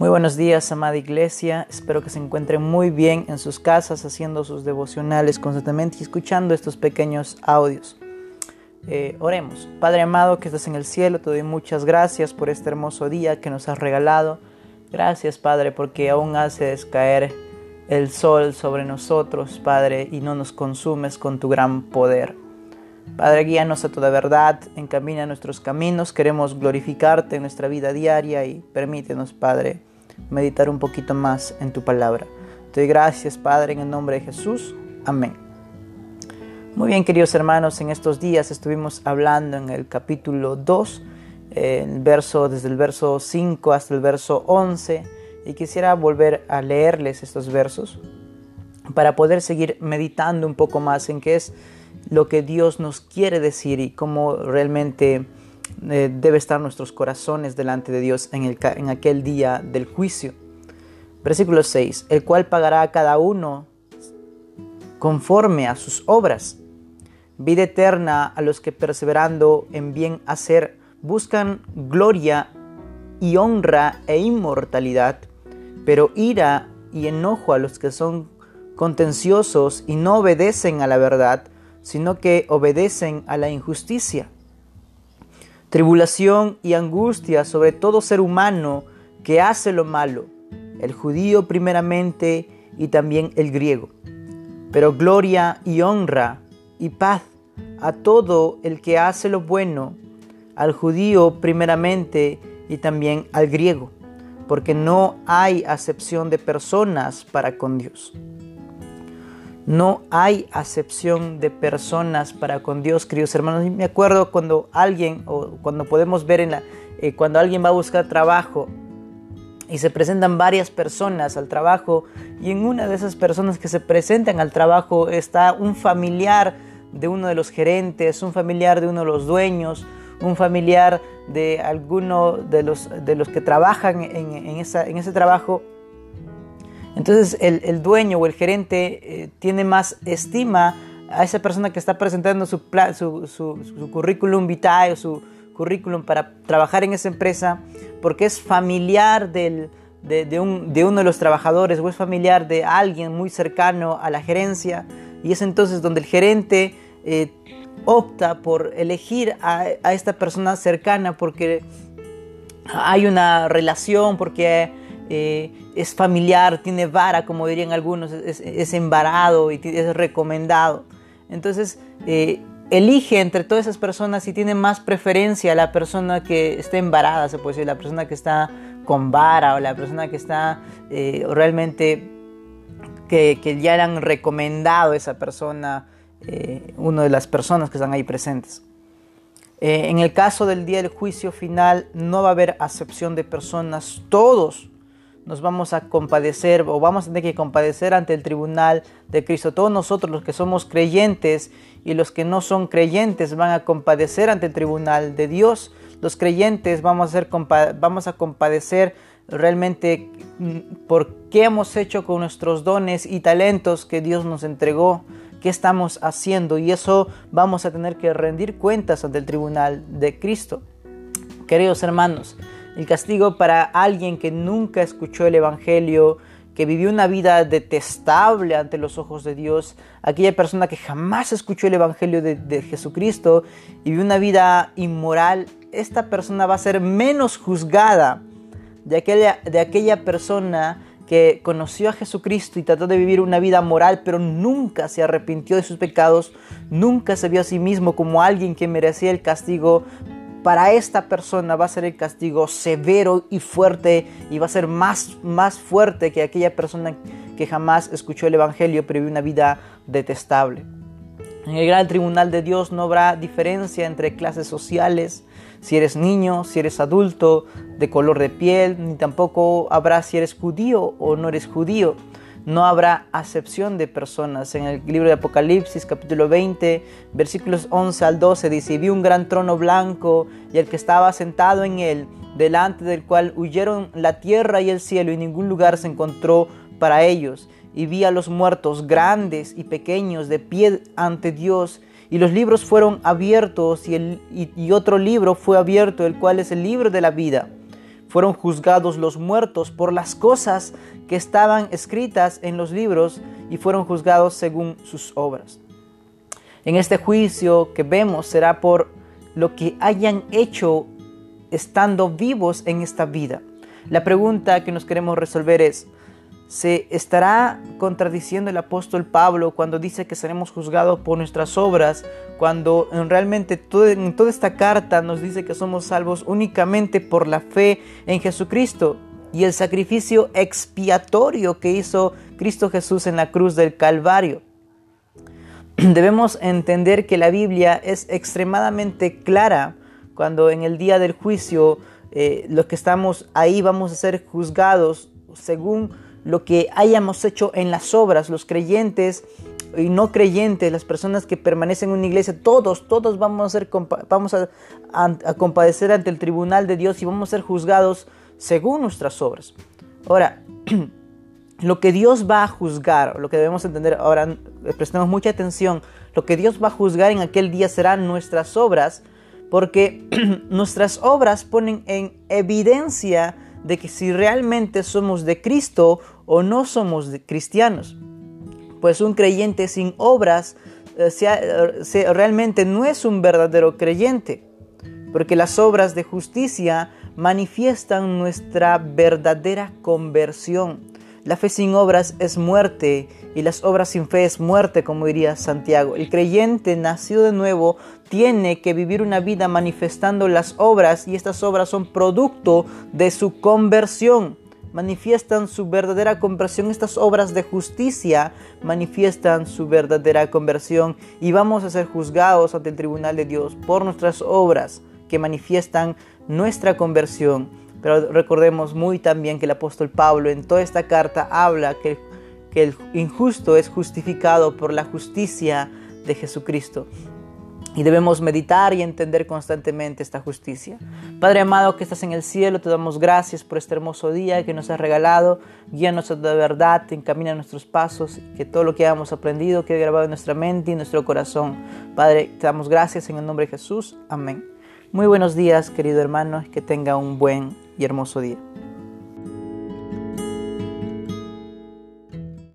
Muy buenos días, amada iglesia. Espero que se encuentren muy bien en sus casas, haciendo sus devocionales constantemente y escuchando estos pequeños audios. Eh, oremos. Padre amado que estás en el cielo, te doy muchas gracias por este hermoso día que nos has regalado. Gracias, Padre, porque aún haces caer el sol sobre nosotros, Padre, y no nos consumes con tu gran poder. Padre, guíanos a toda verdad, encamina nuestros caminos, queremos glorificarte en nuestra vida diaria y permítenos, Padre, meditar un poquito más en tu palabra. Te doy gracias, Padre, en el nombre de Jesús. Amén. Muy bien, queridos hermanos, en estos días estuvimos hablando en el capítulo 2, el verso, desde el verso 5 hasta el verso 11, y quisiera volver a leerles estos versos para poder seguir meditando un poco más en qué es lo que Dios nos quiere decir y cómo realmente eh, debe estar nuestros corazones delante de Dios en, el, en aquel día del juicio. Versículo 6, el cual pagará a cada uno conforme a sus obras. Vida eterna a los que perseverando en bien hacer buscan gloria y honra e inmortalidad, pero ira y enojo a los que son contenciosos y no obedecen a la verdad, sino que obedecen a la injusticia. Tribulación y angustia sobre todo ser humano que hace lo malo, el judío primeramente y también el griego. Pero gloria y honra y paz a todo el que hace lo bueno, al judío primeramente y también al griego, porque no hay acepción de personas para con Dios. No hay acepción de personas para con Dios, queridos hermanos. me acuerdo cuando alguien, o cuando podemos ver en la, eh, cuando alguien va a buscar trabajo y se presentan varias personas al trabajo y en una de esas personas que se presentan al trabajo está un familiar de uno de los gerentes, un familiar de uno de los dueños, un familiar de alguno de los, de los que trabajan en, ese trabajo entonces el, dueño o el gerente eh, tiene más estima a esa persona que está presentando su, su, currículum vitae o su currículum para trabajar en esa empresa porque es familiar de, uno de los trabajadores o es familiar de alguien muy cercano a la gerencia. Y es entonces donde el gerente eh, opta por elegir a, esta persona cercana porque hay una relación, porque eh, es familiar, tiene vara, como dirían algunos, es, embarado y es recomendado. Entonces, eh, elige entre todas esas personas si tiene más preferencia la persona que está embarada, se puede decir, la persona que está con vara o la persona que está eh, realmente, que, ya le han recomendado a esa persona, una de las personas que están ahí presentes. en el caso del día del juicio final no va a haber acepción de personas, todos nos vamos a compadecer o vamos a tener que compadecer ante el tribunal de Cristo. Todos nosotros los que somos creyentes y los que no son creyentes van a compadecer ante el tribunal de Dios. Los creyentes vamos a, ser, vamos a compadecer realmente mm, por qué hemos hecho con nuestros dones y talentos que Dios nos entregó, qué estamos haciendo y eso vamos a tener que rendir cuentas ante el tribunal de Cristo. Queridos hermanos, el castigo para alguien que nunca escuchó el Evangelio, que vivió una vida detestable ante los ojos de Dios, aquella persona que jamás escuchó el Evangelio de, Jesucristo y vivió una vida inmoral, esta persona va a ser menos juzgada de aquella, de aquella persona que conoció a Jesucristo y trató de vivir una vida moral, pero nunca se arrepintió de sus pecados, nunca se vio a sí mismo como alguien que merecía el castigo para esta persona va a ser el castigo severo y fuerte y va a ser más, más fuerte que aquella persona que jamás escuchó el Evangelio pero vivió una vida detestable. En el gran tribunal de Dios no habrá diferencia entre clases sociales, si eres niño, si eres adulto, de color de piel, ni tampoco habrá si eres judío o no eres judío no habrá acepción de personas. En el libro de Apocalipsis capítulo 20, versículos 11 al 12 dice, y vi un gran trono blanco y el que estaba sentado en él, delante del cual huyeron la tierra y el cielo y ningún lugar se encontró para ellos. Y vi a los muertos grandes y pequeños de pie ante Dios. Y los libros fueron abiertos y, el, y otro libro fue abierto, el cual es el libro de la vida fueron juzgados los muertos por las cosas que estaban escritas en los libros y fueron juzgados según sus obras. En este juicio que vemos será por lo que hayan hecho estando vivos en esta vida. La pregunta que nos queremos resolver es, ¿se estará contradiciendo el apóstol Pablo cuando dice que seremos juzgados por nuestras obras, cuando realmente en toda esta carta nos dice que somos salvos únicamente por la fe en Jesucristo y el sacrificio expiatorio que hizo Cristo Jesús en la cruz del Calvario? Debemos entender que la Biblia es extremadamente clara cuando en el día del juicio eh, los que estamos ahí vamos a ser juzgados según lo que hayamos hecho en las obras, los creyentes y no creyentes, las personas que permanecen en una iglesia, todos, todos vamos a, ser, vamos a, compadecer ante el tribunal de Dios y vamos a ser juzgados según nuestras obras. Ahora, lo que Dios va a juzgar, lo que debemos entender, ahora prestemos mucha atención, lo que Dios va a juzgar en aquel día serán nuestras obras, porque nuestras obras ponen en evidencia de que si realmente somos de Cristo o no somos cristianos. Pues un creyente sin obras eh, eh, realmente no es un verdadero creyente, porque las obras de justicia manifiestan nuestra verdadera conversión. La fe sin obras es muerte y las obras sin fe es muerte, como diría Santiago. El creyente nacido de nuevo tiene que vivir una vida manifestando las obras y estas obras son producto de su conversión. Manifiestan su verdadera conversión. Estas obras de justicia manifiestan su verdadera conversión y vamos a ser juzgados ante el tribunal de Dios por nuestras obras que manifiestan nuestra conversión. Pero recordemos muy también que el apóstol Pablo en toda esta carta habla que, que el injusto es justificado por la justicia de Jesucristo. Y debemos meditar y entender constantemente esta justicia. Padre amado que estás en el cielo, te damos gracias por este hermoso día que nos has regalado. Guíanos a la verdad, encamina nuestros pasos, que todo lo que hayamos aprendido quede grabado en nuestra mente y en nuestro corazón. Padre, te damos gracias en el nombre de Jesús. Amén. Muy buenos días, querido hermano, que tenga un buen y hermoso día.